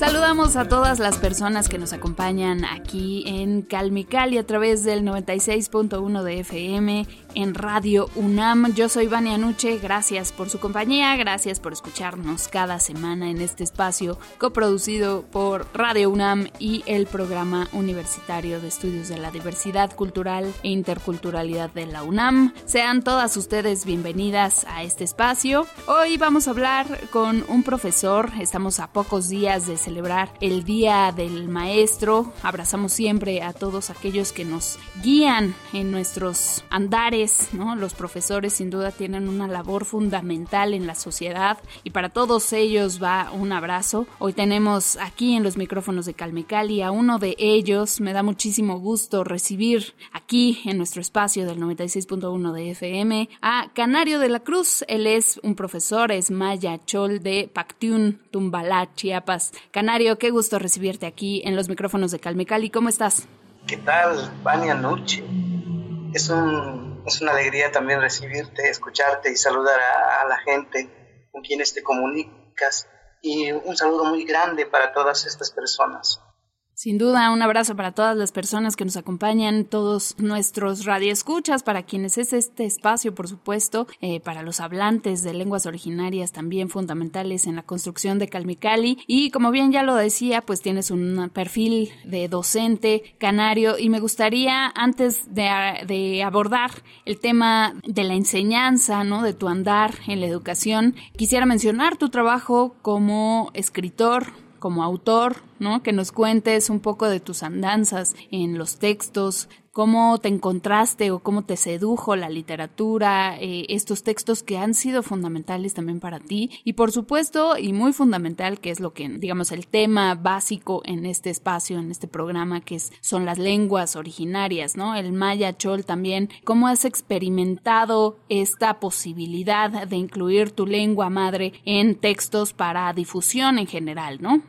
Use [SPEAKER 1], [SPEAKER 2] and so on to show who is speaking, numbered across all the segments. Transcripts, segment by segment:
[SPEAKER 1] Saludamos a todas las personas que nos acompañan aquí en Calmicali a través del 96.1 de FM en Radio UNAM. Yo soy Vania Nuche, gracias por su compañía, gracias por escucharnos cada semana en este espacio coproducido por Radio UNAM y el Programa Universitario de Estudios de la Diversidad Cultural e Interculturalidad de la UNAM. Sean todas ustedes bienvenidas a este espacio. Hoy vamos a hablar con un profesor, estamos a pocos días de celebrar el Día del Maestro. Abrazamos siempre a todos aquellos que nos guían en nuestros andares los profesores sin duda tienen una labor fundamental en la sociedad y para todos ellos va un abrazo. Hoy tenemos aquí en los micrófonos de Calmecali a uno de ellos. Me da muchísimo gusto recibir aquí en nuestro espacio del 96.1 de FM a Canario de la Cruz. Él es un profesor, es Maya Chol de Pactiún, Tumbalá, Chiapas. Canario, qué gusto recibirte aquí en los micrófonos de Calmecali. ¿Cómo estás?
[SPEAKER 2] ¿Qué tal, Vania Noche? Es un es una alegría también recibirte, escucharte y saludar a, la gente con quienes te comunicas. Y un saludo muy grande para todas estas personas.
[SPEAKER 1] Sin duda, un abrazo para todas las personas que nos acompañan, todos nuestros radioescuchas, para quienes es este espacio, por supuesto, eh, para los hablantes de lenguas originarias también fundamentales en la construcción de Calmicali. Y como bien ya lo decía, pues tienes un perfil de docente canario y me gustaría, antes de, de abordar el tema de la enseñanza, ¿no? De tu andar en la educación, quisiera mencionar tu trabajo como escritor, como autor, ¿no? Que nos cuentes un poco de tus andanzas en los textos, cómo te encontraste o cómo te sedujo la literatura, eh, estos textos que han sido fundamentales también para ti y por supuesto y muy fundamental que es lo que digamos el tema básico en este espacio, en este programa que es, son las lenguas originarias, ¿no? El maya chol también, cómo has experimentado esta posibilidad de incluir tu lengua madre en textos para difusión en general, ¿no?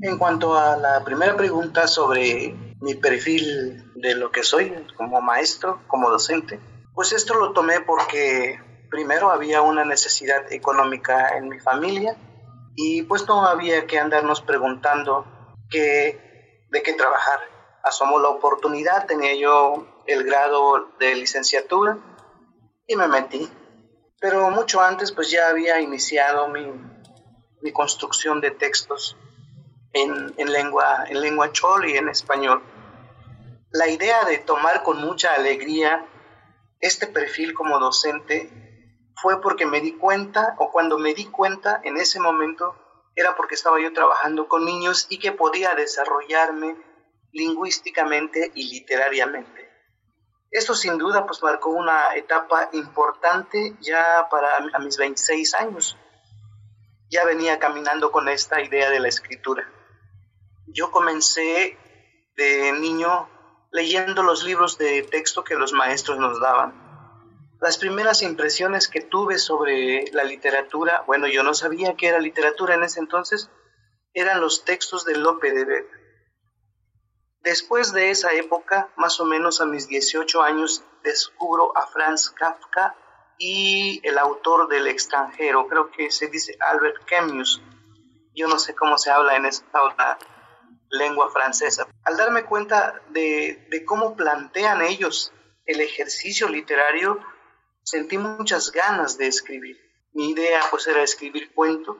[SPEAKER 2] En cuanto a la primera pregunta sobre mi perfil de lo que soy como maestro, como docente, pues esto lo tomé porque primero había una necesidad económica en mi familia y pues no había que andarnos preguntando qué, de qué trabajar. Asomó la oportunidad, tenía yo el grado de licenciatura y me metí. Pero mucho antes pues ya había iniciado mi, mi construcción de textos en, en, lengua, en lengua chol y en español. La idea de tomar con mucha alegría este perfil como docente fue porque me di cuenta, o cuando me di cuenta en ese momento, era porque estaba yo trabajando con niños y que podía desarrollarme lingüísticamente y literariamente. Esto sin duda pues marcó una etapa importante ya para a mis 26 años. Ya venía caminando con esta idea de la escritura. Yo comencé de niño leyendo los libros de texto que los maestros nos daban. Las primeras impresiones que tuve sobre la literatura, bueno, yo no sabía que era literatura en ese entonces, eran los textos de Lope de Vega. Después de esa época, más o menos a mis 18 años, descubro a Franz Kafka y el autor del extranjero, creo que se dice Albert Camus. Yo no sé cómo se habla en esta otra lengua francesa. Al darme cuenta de, cómo plantean ellos el ejercicio literario, sentí muchas ganas de escribir. Mi idea pues era escribir cuento,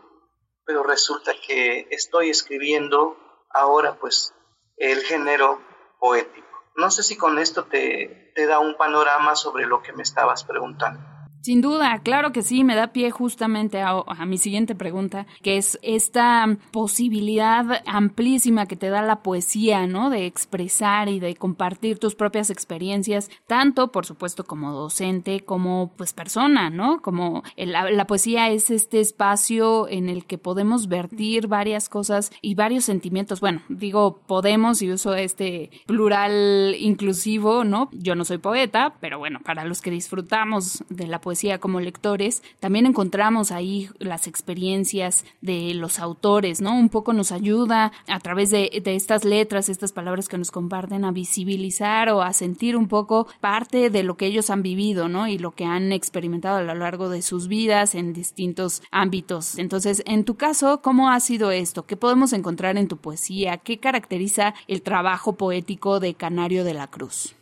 [SPEAKER 2] pero resulta que estoy escribiendo ahora pues el género poético. No sé si con esto te, te da un panorama sobre lo que me estabas preguntando.
[SPEAKER 1] Sin duda, claro que sí, me da pie justamente a, mi siguiente pregunta, que es esta posibilidad amplísima que te da la poesía, ¿no? De expresar y de compartir tus propias experiencias, tanto, por supuesto, como docente, como pues persona, ¿no? Como la, la poesía es este espacio en el que podemos vertir varias cosas y varios sentimientos. Bueno, digo podemos y uso este plural inclusivo, ¿no? Yo no soy poeta, pero bueno, para los que disfrutamos de la poesía, como lectores, también encontramos ahí las experiencias de los autores, ¿no? Un poco nos ayuda a través de, estas letras, estas palabras que nos comparten, a visibilizar o a sentir un poco parte de lo que ellos han vivido, ¿no? Y lo que han experimentado a lo largo de sus vidas en distintos ámbitos. Entonces, en tu caso, ¿cómo ha sido esto? ¿Qué podemos encontrar en tu poesía? ¿Qué caracteriza el trabajo poético de Canario de la Cruz?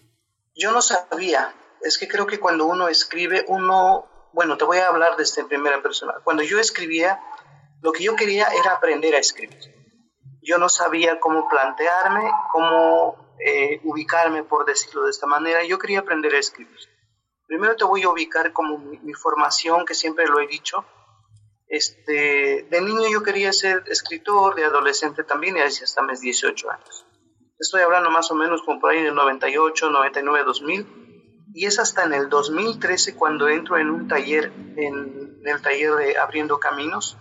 [SPEAKER 2] Yo no sabía es que creo que cuando uno escribe, uno, bueno, te voy a hablar desde primera persona. Cuando yo escribía, lo que yo quería era aprender a escribir. Yo no sabía cómo plantearme, cómo eh, ubicarme, por decirlo de esta manera. Yo quería aprender a escribir. Primero te voy a ubicar como mi, formación, que siempre lo he dicho. Este, de niño yo quería ser escritor, de adolescente también, y así hasta mis 18 años. Estoy hablando más o menos como por ahí del 98, 99, 2000 y es hasta en el 2013 cuando entro en un taller, en, el taller de Abriendo Caminos,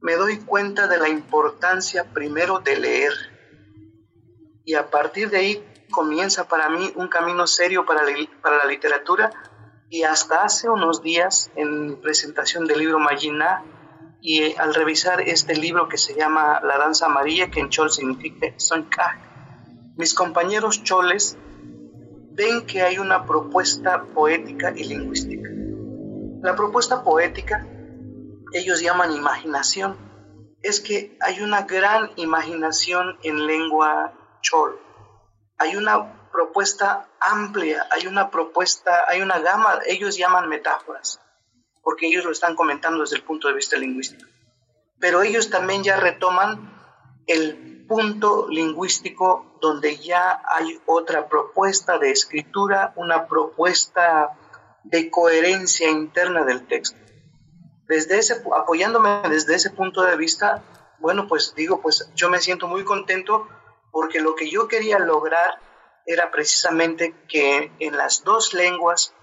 [SPEAKER 2] me doy cuenta de la importancia primero de leer. Y a partir de ahí comienza para mí un camino serio para la, literatura. Y hasta hace unos días, en presentación del libro Magina, y al revisar este libro que se llama La danza amarilla, que en chol significa son mis compañeros choles ven que hay una propuesta poética y lingüística. La propuesta poética, ellos llaman imaginación, es que hay una gran imaginación en lengua chol. Hay una propuesta amplia, hay una propuesta, hay una gama, ellos llaman metáforas, porque ellos lo están comentando desde el punto de vista lingüístico. Pero ellos también ya retoman el punto lingüístico donde ya hay otra propuesta de escritura, una propuesta de coherencia interna del texto. Desde ese, apoyándome desde ese punto de vista, bueno, pues digo, pues yo me siento muy contento porque lo que yo quería lograr era precisamente que en las dos lenguas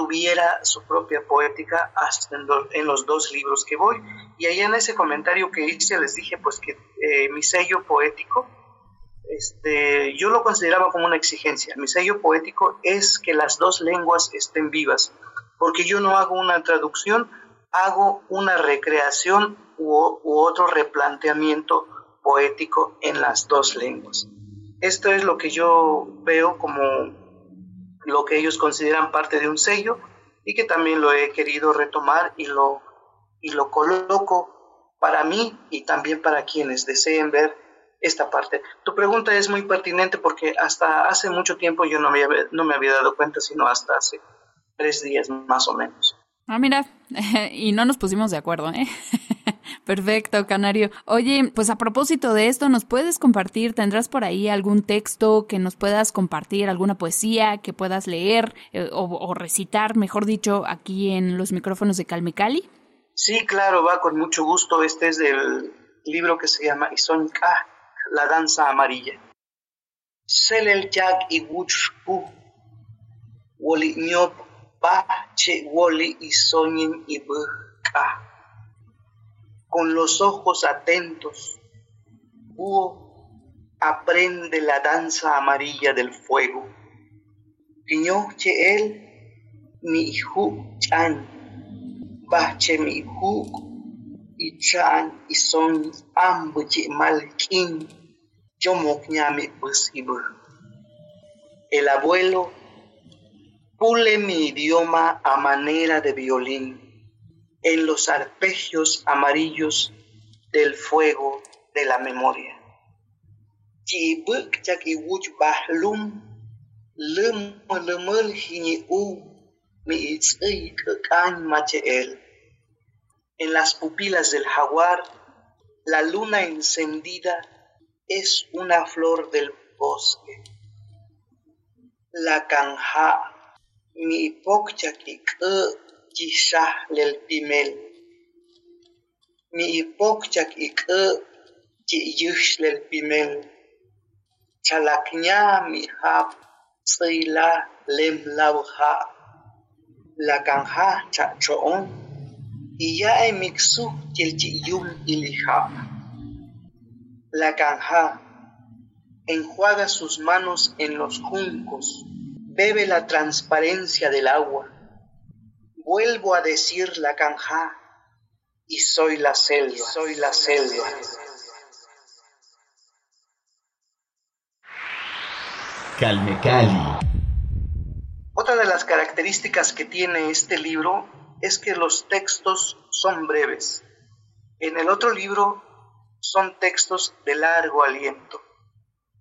[SPEAKER 2] tuviera su propia poética hasta en, los dos libros que voy. Y ahí en ese comentario que hice les dije pues que eh, mi sello poético, este, yo lo consideraba como una exigencia. Mi sello poético es que las dos lenguas estén vivas, porque yo no hago una traducción, hago una recreación u, u otro replanteamiento poético en las dos lenguas. Esto es lo que yo veo como lo que ellos consideran parte de un sello y que también lo he querido retomar y lo, y lo coloco para mí y también para quienes deseen ver esta parte. Tu pregunta es muy pertinente porque hasta hace mucho tiempo yo no me había, no me había dado cuenta, sino hasta hace tres días más o menos.
[SPEAKER 1] Ah, mira, y no nos pusimos de acuerdo, ¿eh? Perfecto, Canario. Oye, pues a propósito de esto, ¿nos puedes compartir? ¿Tendrás por ahí algún texto que nos puedas compartir, alguna poesía que puedas leer eh, o, recitar, mejor dicho, aquí en los micrófonos de Calmecali?
[SPEAKER 2] Sí, claro, va con mucho gusto. Este es del libro que se llama Isonka, La danza amarilla. Selel jak y woli nyop che woli y con los ojos atentos. Búho aprende la danza amarilla del fuego. che él, mi hijo chan, bache mi hijo, y chan y son ambuche malkin, yo mi posible. El abuelo pule mi idioma a manera de violín en los arpegios amarillos del fuego de la memoria. En las pupilas del jaguar, la luna encendida es una flor del bosque. La canja mi ipokchak chishaj lel pimel mi ipokchak ik'ä chi'yäx lel pimel chalakña mi jab tz'äyla lem lawja lakanja cha'cho'on iya'e miksuj tiel chi'yul ilijab la canja enjuaga sus manos en los juncos. Bebe la transparencia del agua. Vuelvo a decir la canja y soy la selva, soy la selva.
[SPEAKER 3] Calme Cali.
[SPEAKER 2] Otra de las características que tiene este libro es que los textos son breves. En el otro libro son textos de largo aliento.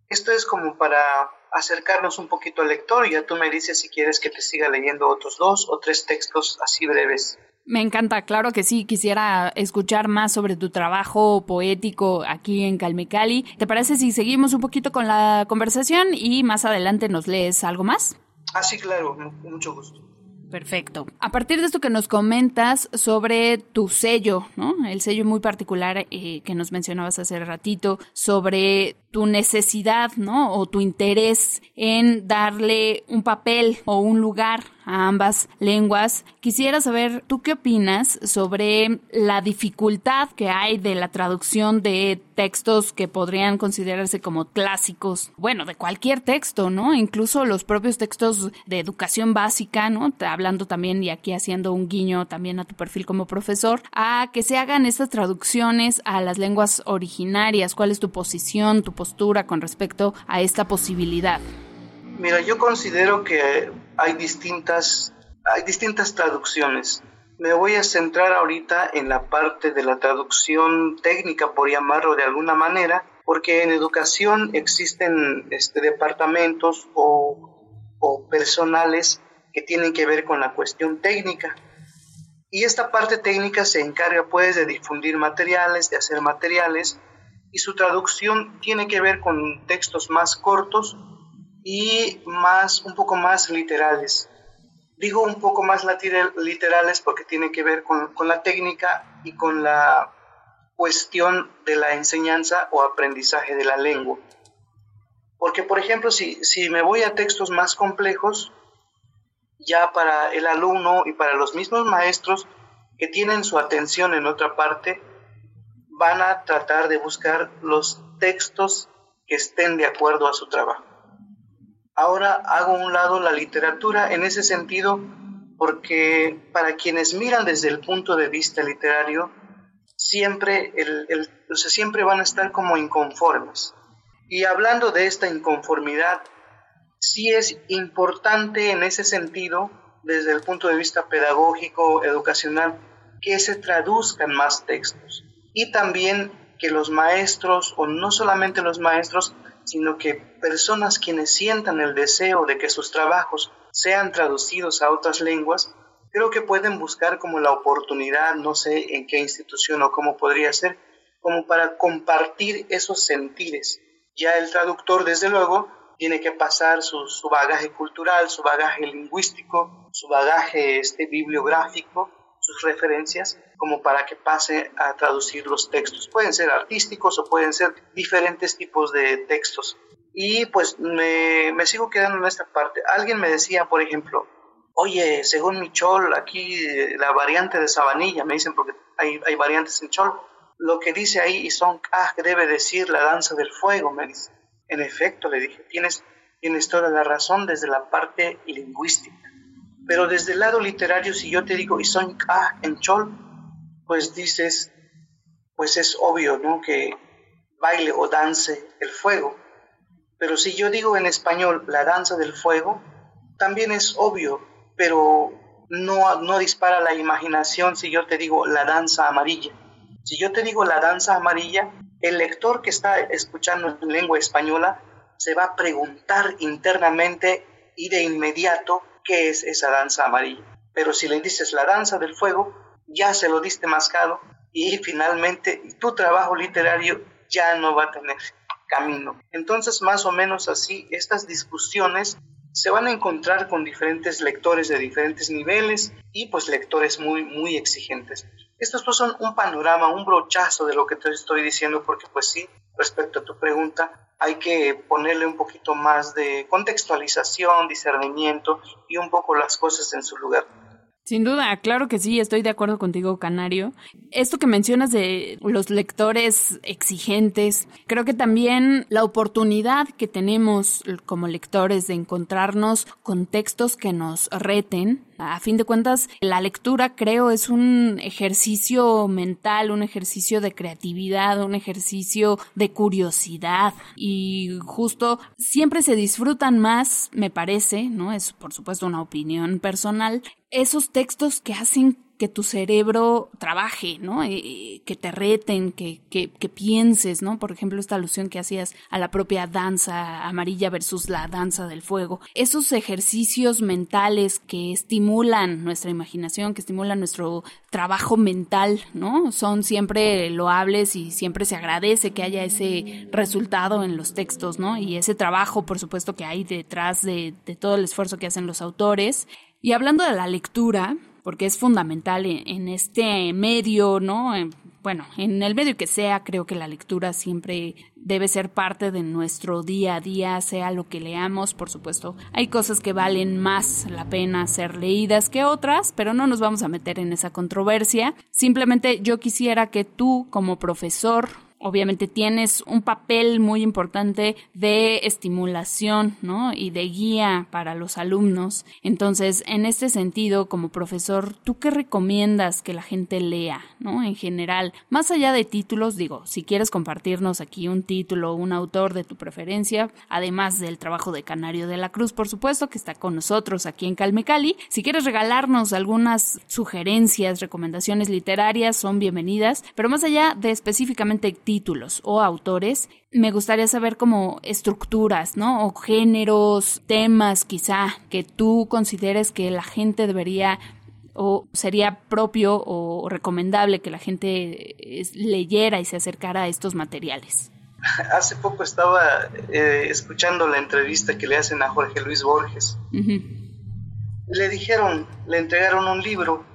[SPEAKER 2] Esto es como para acercarnos un poquito al lector y ya tú me dices si quieres que te siga leyendo otros dos o tres textos así breves.
[SPEAKER 1] Me encanta, claro que sí. Quisiera escuchar más sobre tu trabajo poético aquí en Calmecali. ¿Te parece si seguimos un poquito con la conversación y más adelante nos lees algo más?
[SPEAKER 2] Ah, sí, claro, mucho gusto.
[SPEAKER 1] Perfecto. A partir de esto que nos comentas sobre tu sello, ¿no? El sello muy particular eh, que nos mencionabas hace ratito, sobre tu necesidad, ¿no? O tu interés en darle un papel o un lugar a ambas lenguas. Quisiera saber, ¿tú qué opinas sobre la dificultad que hay de la traducción de textos que podrían considerarse como clásicos? Bueno, de cualquier texto, ¿no? Incluso los propios textos de educación básica, ¿no? Hablando también y aquí haciendo un guiño también a tu perfil como profesor, a que se hagan estas traducciones a las lenguas originarias. ¿Cuál es tu posición, tu postura con respecto a esta posibilidad?
[SPEAKER 2] Mira, yo considero que hay distintas, hay distintas traducciones. Me voy a centrar ahorita en la parte de la traducción técnica, por llamarlo de alguna manera, porque en educación existen este, departamentos o, o personales que tienen que ver con la cuestión técnica. Y esta parte técnica se encarga pues de difundir materiales, de hacer materiales, y su traducción tiene que ver con textos más cortos y más, un poco más literales. Digo un poco más literales porque tiene que ver con, con la técnica y con la cuestión de la enseñanza o aprendizaje de la lengua. Porque, por ejemplo, si, si me voy a textos más complejos, ya para el alumno y para los mismos maestros que tienen su atención en otra parte, van a tratar de buscar los textos que estén de acuerdo a su trabajo. Ahora hago un lado la literatura en ese sentido porque para quienes miran desde el punto de vista literario, siempre, el, siempre van a estar como inconformes. Y hablando de esta inconformidad, sí es importante en ese sentido, desde el punto de vista pedagógico, educacional, que se traduzcan más textos y también que los maestros, o no solamente los maestros, sino que personas quienes sientan el deseo de que sus trabajos sean traducidos a otras lenguas, creo que pueden buscar como la oportunidad, no sé en qué institución o cómo podría ser, como para compartir esos sentires. Ya el traductor, desde luego, tiene que pasar su, su bagaje cultural, su bagaje lingüístico, su bagaje este, bibliográfico, sus referencias como para que pase a traducir los textos. Pueden ser artísticos o pueden ser diferentes tipos de textos. Y pues me, me sigo quedando en esta parte. Alguien me decía, por ejemplo, oye, según mi chol, aquí la variante de sabanilla, me dicen porque hay, hay variantes en chol, lo que dice ahí y son ah, debe decir la danza del fuego, me dice. En efecto, le dije, tienes, tienes toda la razón desde la parte lingüística. Pero desde el lado literario, si yo te digo son Ka en Chol, pues dices, pues es obvio, ¿no? Que baile o dance el fuego. Pero si yo digo en español la danza del fuego, también es obvio, pero no, no dispara la imaginación si yo te digo la danza amarilla. Si yo te digo la danza amarilla, el lector que está escuchando en lengua española se va a preguntar internamente y de inmediato qué es esa danza amarilla. Pero si le dices la danza del fuego, ya se lo diste mascado y finalmente tu trabajo literario ya no va a tener camino. Entonces, más o menos así, estas discusiones se van a encontrar con diferentes lectores de diferentes niveles y pues lectores muy, muy exigentes. Estos pues son un panorama, un brochazo de lo que te estoy diciendo porque pues sí, respecto a tu pregunta, hay que ponerle un poquito más de contextualización, discernimiento y un poco las cosas en su lugar.
[SPEAKER 1] Sin duda, claro que sí, estoy de acuerdo contigo, Canario. Esto que mencionas de los lectores exigentes, creo que también la oportunidad que tenemos como lectores de encontrarnos con textos que nos reten, a fin de cuentas, la lectura creo es un ejercicio mental, un ejercicio de creatividad, un ejercicio de curiosidad y justo siempre se disfrutan más, me parece, ¿no? Es por supuesto una opinión personal, esos textos que hacen que tu cerebro trabaje, ¿no? Eh, que te reten, que, que, que, pienses, ¿no? Por ejemplo, esta alusión que hacías a la propia danza amarilla versus la danza del fuego. Esos ejercicios mentales que estimulan nuestra imaginación, que estimulan nuestro trabajo mental, ¿no? Son siempre loables y siempre se agradece que haya ese resultado en los textos, ¿no? Y ese trabajo, por supuesto, que hay detrás de, de todo el esfuerzo que hacen los autores. Y hablando de la lectura, porque es fundamental en, este medio, ¿no? bueno, en el medio que sea, creo que la lectura siempre debe ser parte de nuestro día a día, sea lo que leamos, por supuesto. Hay cosas que valen más la pena ser leídas que otras, pero no nos vamos a meter en esa controversia. Simplemente yo quisiera que tú, como profesor, obviamente tienes un papel muy importante de estimulación, ¿no? Y de guía para los alumnos. Entonces, en este sentido, como profesor, ¿tú qué recomiendas que la gente lea, ¿no? En general, más allá de títulos, digo, si quieres compartirnos aquí un título, un autor de tu preferencia, además del trabajo de Canario de la Cruz, por supuesto, que está con nosotros aquí en Calmecali, si quieres regalarnos algunas sugerencias, recomendaciones literarias, son bienvenidas, pero más allá de específicamente títulos o autores, me gustaría saber como estructuras, ¿no? O géneros, temas quizá que tú consideres que la gente debería o sería propio o recomendable que la gente leyera y se acercara a estos materiales.
[SPEAKER 2] Hace poco estaba eh, escuchando la entrevista que le hacen a Jorge Luis Borges. Le dijeron, le entregaron un libro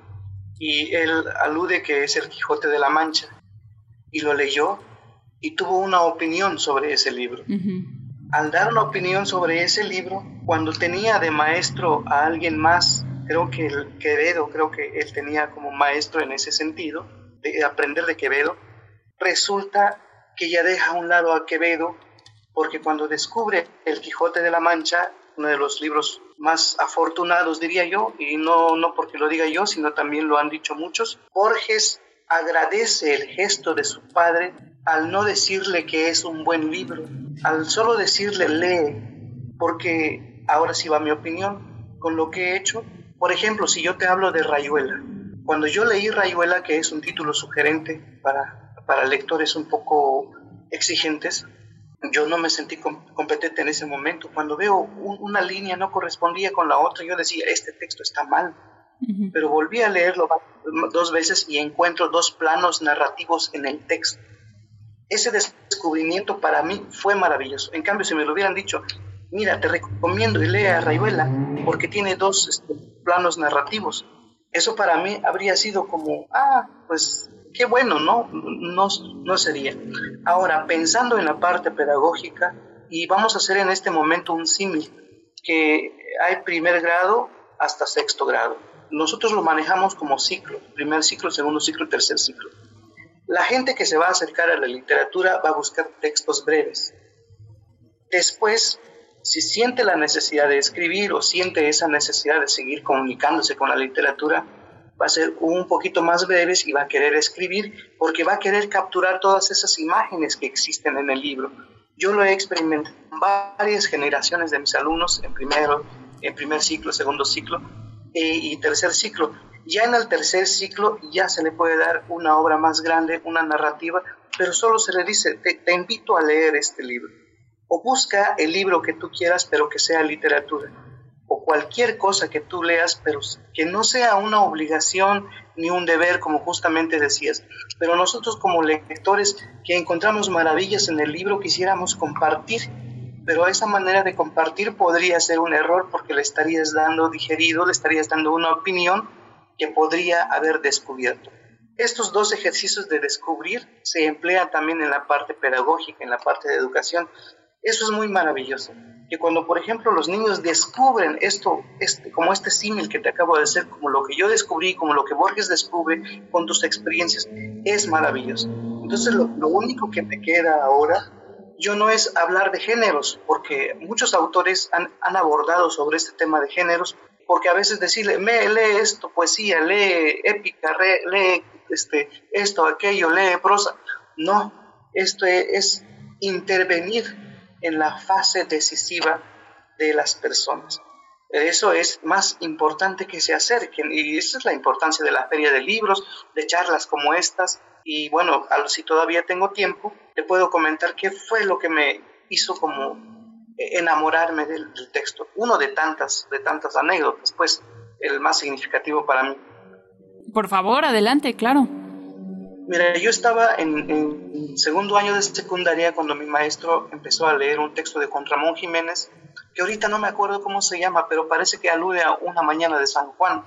[SPEAKER 2] y él alude que es el Quijote de la Mancha y lo leyó y tuvo una opinión sobre ese libro. Al dar una opinión sobre ese libro, cuando tenía de maestro a alguien más, creo que el Quevedo, creo que él tenía como maestro en ese sentido, de aprender de Quevedo, resulta que ya deja a un lado a Quevedo, porque cuando descubre El Quijote de la Mancha, uno de los libros más afortunados, diría yo, y no, no porque lo diga yo, sino también lo han dicho muchos, Borges agradece el gesto de su padre al no decirle que es un buen libro, al solo decirle lee, porque ahora sí va mi opinión, con lo que he hecho, por ejemplo, si yo te hablo de Rayuela, cuando yo leí Rayuela, que es un título sugerente para, para lectores un poco exigentes, yo no me sentí competente en ese momento. Cuando veo una línea no correspondía con la otra, yo decía, este texto está mal pero volví a leerlo dos veces y encuentro dos planos narrativos en el texto. Ese descubrimiento para mí fue maravilloso. En cambio, si me lo hubieran dicho, mira, te recomiendo y lea a Rayuela porque tiene dos este, planos narrativos, eso para mí habría sido como, ah, pues qué bueno, ¿no? No, no sería. Ahora, pensando en la parte pedagógica, y vamos a hacer en este momento un símil, que hay primer grado hasta sexto grado nosotros lo manejamos como ciclo, primer ciclo, segundo ciclo, tercer ciclo. La gente que se va a acercar a la literatura va a buscar textos breves. Después, si siente la necesidad de escribir o siente esa necesidad de seguir comunicándose con la literatura, va a ser un poquito más breves y va a querer escribir porque va a querer capturar todas esas imágenes que existen en el libro. Yo lo he experimentado en varias generaciones de mis alumnos en primero, en primer ciclo, segundo ciclo, y tercer ciclo. Ya en el tercer ciclo ya se le puede dar una obra más grande, una narrativa, pero solo se le dice, te, te invito a leer este libro. O busca el libro que tú quieras, pero que sea literatura. O cualquier cosa que tú leas, pero que no sea una obligación ni un deber, como justamente decías. Pero nosotros como lectores que encontramos maravillas en el libro, quisiéramos compartir pero esa manera de compartir podría ser un error porque le estarías dando digerido, le estarías dando una opinión que podría haber descubierto. Estos dos ejercicios de descubrir se emplean también en la parte pedagógica, en la parte de educación. Eso es muy maravilloso. Que cuando, por ejemplo, los niños descubren esto, este, como este símil que te acabo de decir, como lo que yo descubrí, como lo que Borges descubre con tus experiencias, es maravilloso. Entonces, lo único que me queda ahora yo no es hablar de géneros, porque muchos autores han, han, abordado sobre este tema de géneros, porque a veces decirle, me, lee esto, poesía, lee épica, lee este, esto, aquello, lee prosa. No, esto es intervenir en la fase decisiva de las personas. Eso es más importante que se acerquen y esa es la importancia de la feria de libros, de charlas como estas. Y bueno, si todavía tengo tiempo, te puedo comentar qué fue lo que me hizo como enamorarme del, del texto. Uno de tantas, de tantas anécdotas, pues el más significativo para mí.
[SPEAKER 1] Por favor, adelante, claro.
[SPEAKER 2] Mira, yo estaba en, segundo año de secundaria cuando mi maestro empezó a leer un texto de Contramón Jiménez, que ahorita no me acuerdo cómo se llama, pero parece que alude a una mañana de San Juan.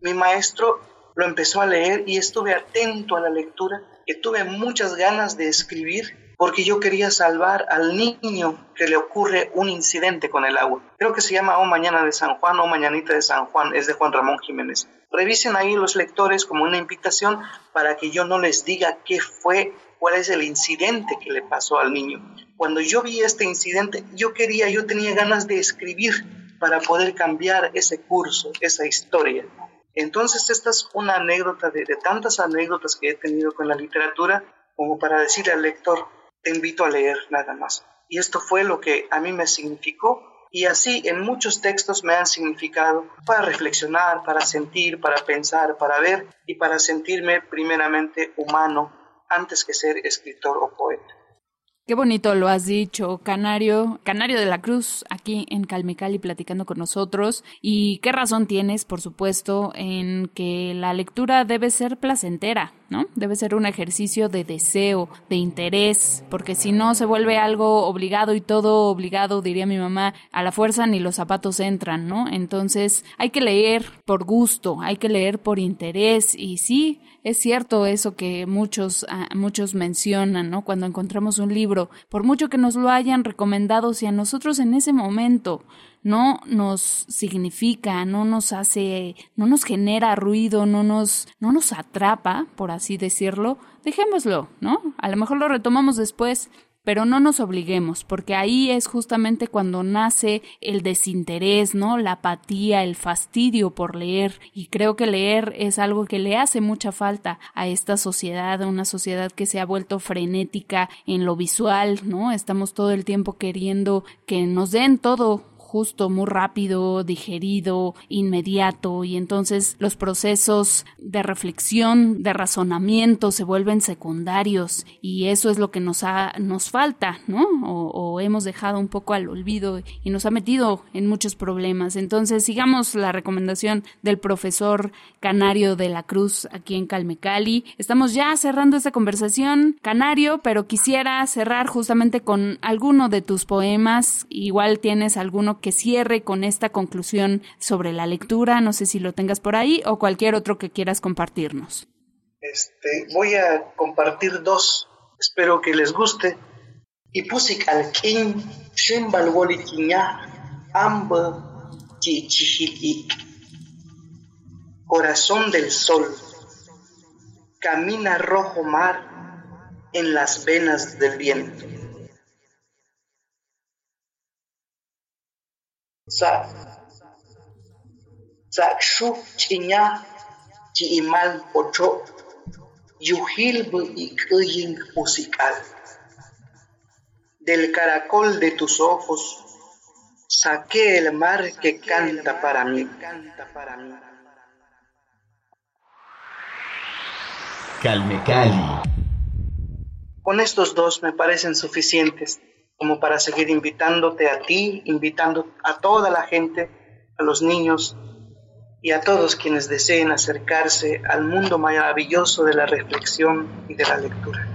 [SPEAKER 2] Mi maestro lo empezó a leer y estuve atento a la lectura, que tuve muchas ganas de escribir porque yo quería salvar al niño que le ocurre un incidente con el agua. Creo que se llama O Mañana de San Juan o Mañanita de San Juan, es de Juan Ramón Jiménez. Revisen ahí los lectores como una invitación para que yo no les diga qué fue, cuál es el incidente que le pasó al niño. Cuando yo vi este incidente, yo quería, yo tenía ganas de escribir para poder cambiar ese curso, esa historia. Entonces, esta es una anécdota de, tantas anécdotas que he tenido con la literatura, como para decirle al lector, te invito a leer nada más. Y esto fue lo que a mí me significó y así en muchos textos me han significado para reflexionar, para sentir, para pensar, para ver y para sentirme primeramente humano antes que ser escritor o poeta.
[SPEAKER 1] Qué bonito lo has dicho, Canario, Canario de la Cruz, aquí en Calmicali platicando con nosotros. Y qué razón tienes, por supuesto, en que la lectura debe ser placentera, ¿no? Debe ser un ejercicio de deseo, de interés, porque si no se vuelve algo obligado y todo obligado, diría mi mamá, a la fuerza ni los zapatos entran, ¿no? Entonces hay que leer por gusto, hay que leer por interés y sí, es cierto eso que muchos, ah, muchos mencionan, ¿no? Cuando encontramos un libro, por mucho que nos lo hayan recomendado, si a nosotros en ese momento no nos significa, no nos hace, no nos genera ruido, no nos, no nos atrapa, por así decirlo, dejémoslo, ¿no? A lo mejor lo retomamos después, pero no nos obliguemos, porque ahí es justamente cuando nace el desinterés, ¿no? La apatía, el fastidio por leer, y creo que leer es algo que le hace mucha falta a esta sociedad, una sociedad que se ha vuelto frenética en lo visual, ¿no? Estamos todo el tiempo queriendo que nos den todo muy rápido, digerido, inmediato y entonces los procesos de reflexión, de razonamiento se vuelven secundarios y eso es lo que nos, ha, nos falta, ¿no? O, hemos dejado un poco al olvido y nos ha metido en muchos problemas. Entonces sigamos la recomendación del profesor Canario de la Cruz aquí en Calmecali. Estamos ya cerrando esta conversación, Canario, pero quisiera cerrar justamente con alguno de tus poemas. Igual tienes alguno que cierre con esta conclusión sobre la lectura. No sé si lo tengas por ahí o cualquier otro que quieras compartirnos.
[SPEAKER 2] Este, voy a compartir dos. Espero que les guste. Ipusik alkin shimbal amba Corazón del sol, camina rojo mar en las venas del viento Zakshu chiña chiimal ocho yuhilbu y musical. Del caracol de tus ojos saqué el mar que canta para mí.
[SPEAKER 3] Calme Cali.
[SPEAKER 2] Con estos dos me parecen suficientes como para seguir invitándote a ti, invitando a toda la gente, a los niños y a todos quienes deseen acercarse al mundo maravilloso de la reflexión y de la lectura.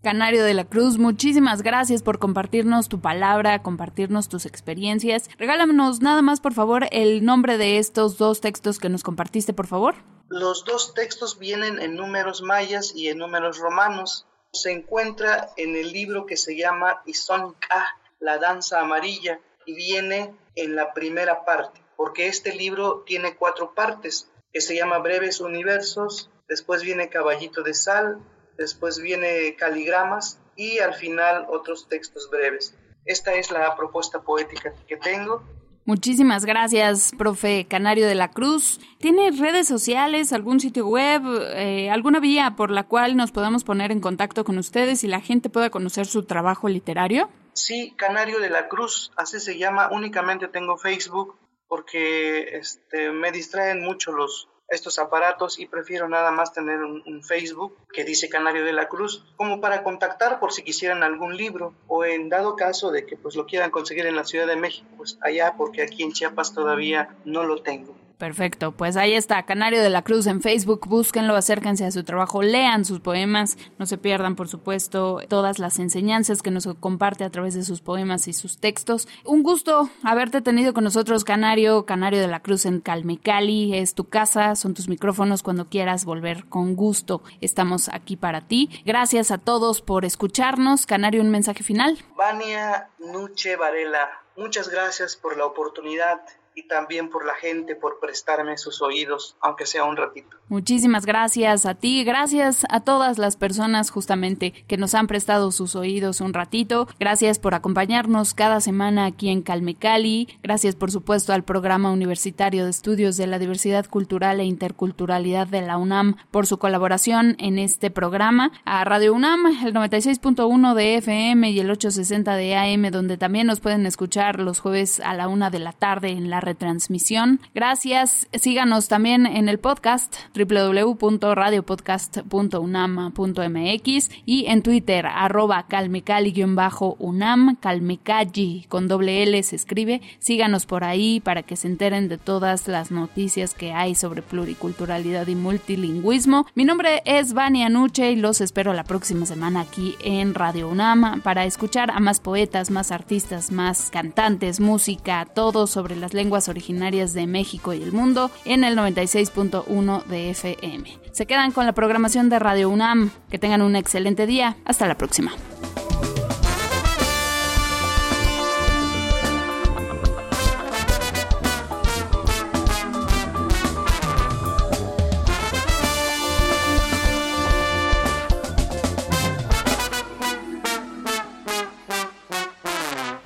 [SPEAKER 1] Canario de la Cruz, muchísimas gracias por compartirnos tu palabra, compartirnos tus experiencias. Regálanos nada más, por favor, el nombre de estos dos textos que nos compartiste, por favor.
[SPEAKER 2] Los dos textos vienen en números mayas y en números romanos. Se encuentra en el libro que se llama Isonka, la danza amarilla, y viene en la primera parte, porque este libro tiene cuatro partes, que se llama Breves Universos, después viene Caballito de Sal, después viene caligramas y al final otros textos breves. Esta es la propuesta poética que tengo.
[SPEAKER 1] Muchísimas gracias, profe Canario de la Cruz. ¿Tiene redes sociales, algún sitio web, eh, alguna vía por la cual nos podamos poner en contacto con ustedes y la gente pueda conocer su trabajo literario?
[SPEAKER 2] Sí, Canario de la Cruz, así se llama. Únicamente tengo Facebook porque este, me distraen mucho los, estos aparatos y prefiero nada más tener un, Facebook que dice Canario de la Cruz como para contactar por si quisieran algún libro o en dado caso de que pues lo quieran conseguir en la Ciudad de México, pues allá porque aquí en Chiapas todavía no lo tengo.
[SPEAKER 1] Perfecto, pues ahí está, Canario de la Cruz en Facebook, búsquenlo, acérquense a su trabajo, lean sus poemas, no se pierdan, por supuesto, todas las enseñanzas que nos comparte a través de sus poemas y sus textos. Un gusto haberte tenido con nosotros, Canario, Canario de la Cruz en Calmecali, es tu casa, son tus micrófonos cuando quieras volver con gusto. Estamos aquí para ti. Gracias a todos por escucharnos. Canario, un mensaje final.
[SPEAKER 2] Vania Nuche Varela, muchas gracias por la oportunidad y también por la gente por prestarme sus oídos, aunque sea un ratito.
[SPEAKER 1] Muchísimas gracias a ti, gracias a todas las personas justamente que nos han prestado sus oídos un ratito. Gracias por acompañarnos cada semana aquí en Calmecali. Gracias por supuesto al Programa Universitario de Estudios de la Diversidad Cultural e Interculturalidad de la UNAM por su colaboración en este programa. A Radio UNAM, el 96.1 de FM y el 860 de AM, donde también nos pueden escuchar los jueves a la una de la tarde en la retransmisión. Gracias. Síganos también en el podcast www.radiopodcast.unam.mx y en Twitter arroba calmecali-unam, calmecalli con doble L se escribe. Síganos por ahí para que se enteren de todas las noticias que hay sobre pluriculturalidad y multilingüismo. Mi nombre es Vania Nuche y los espero la próxima semana aquí en Radio UNAM para escuchar a más poetas, más artistas, más cantantes, música, todo sobre las lenguas originarias de México y el mundo en el 96.1 de FM. Se quedan con la programación de Radio UNAM. Que tengan un excelente día. Hasta la próxima.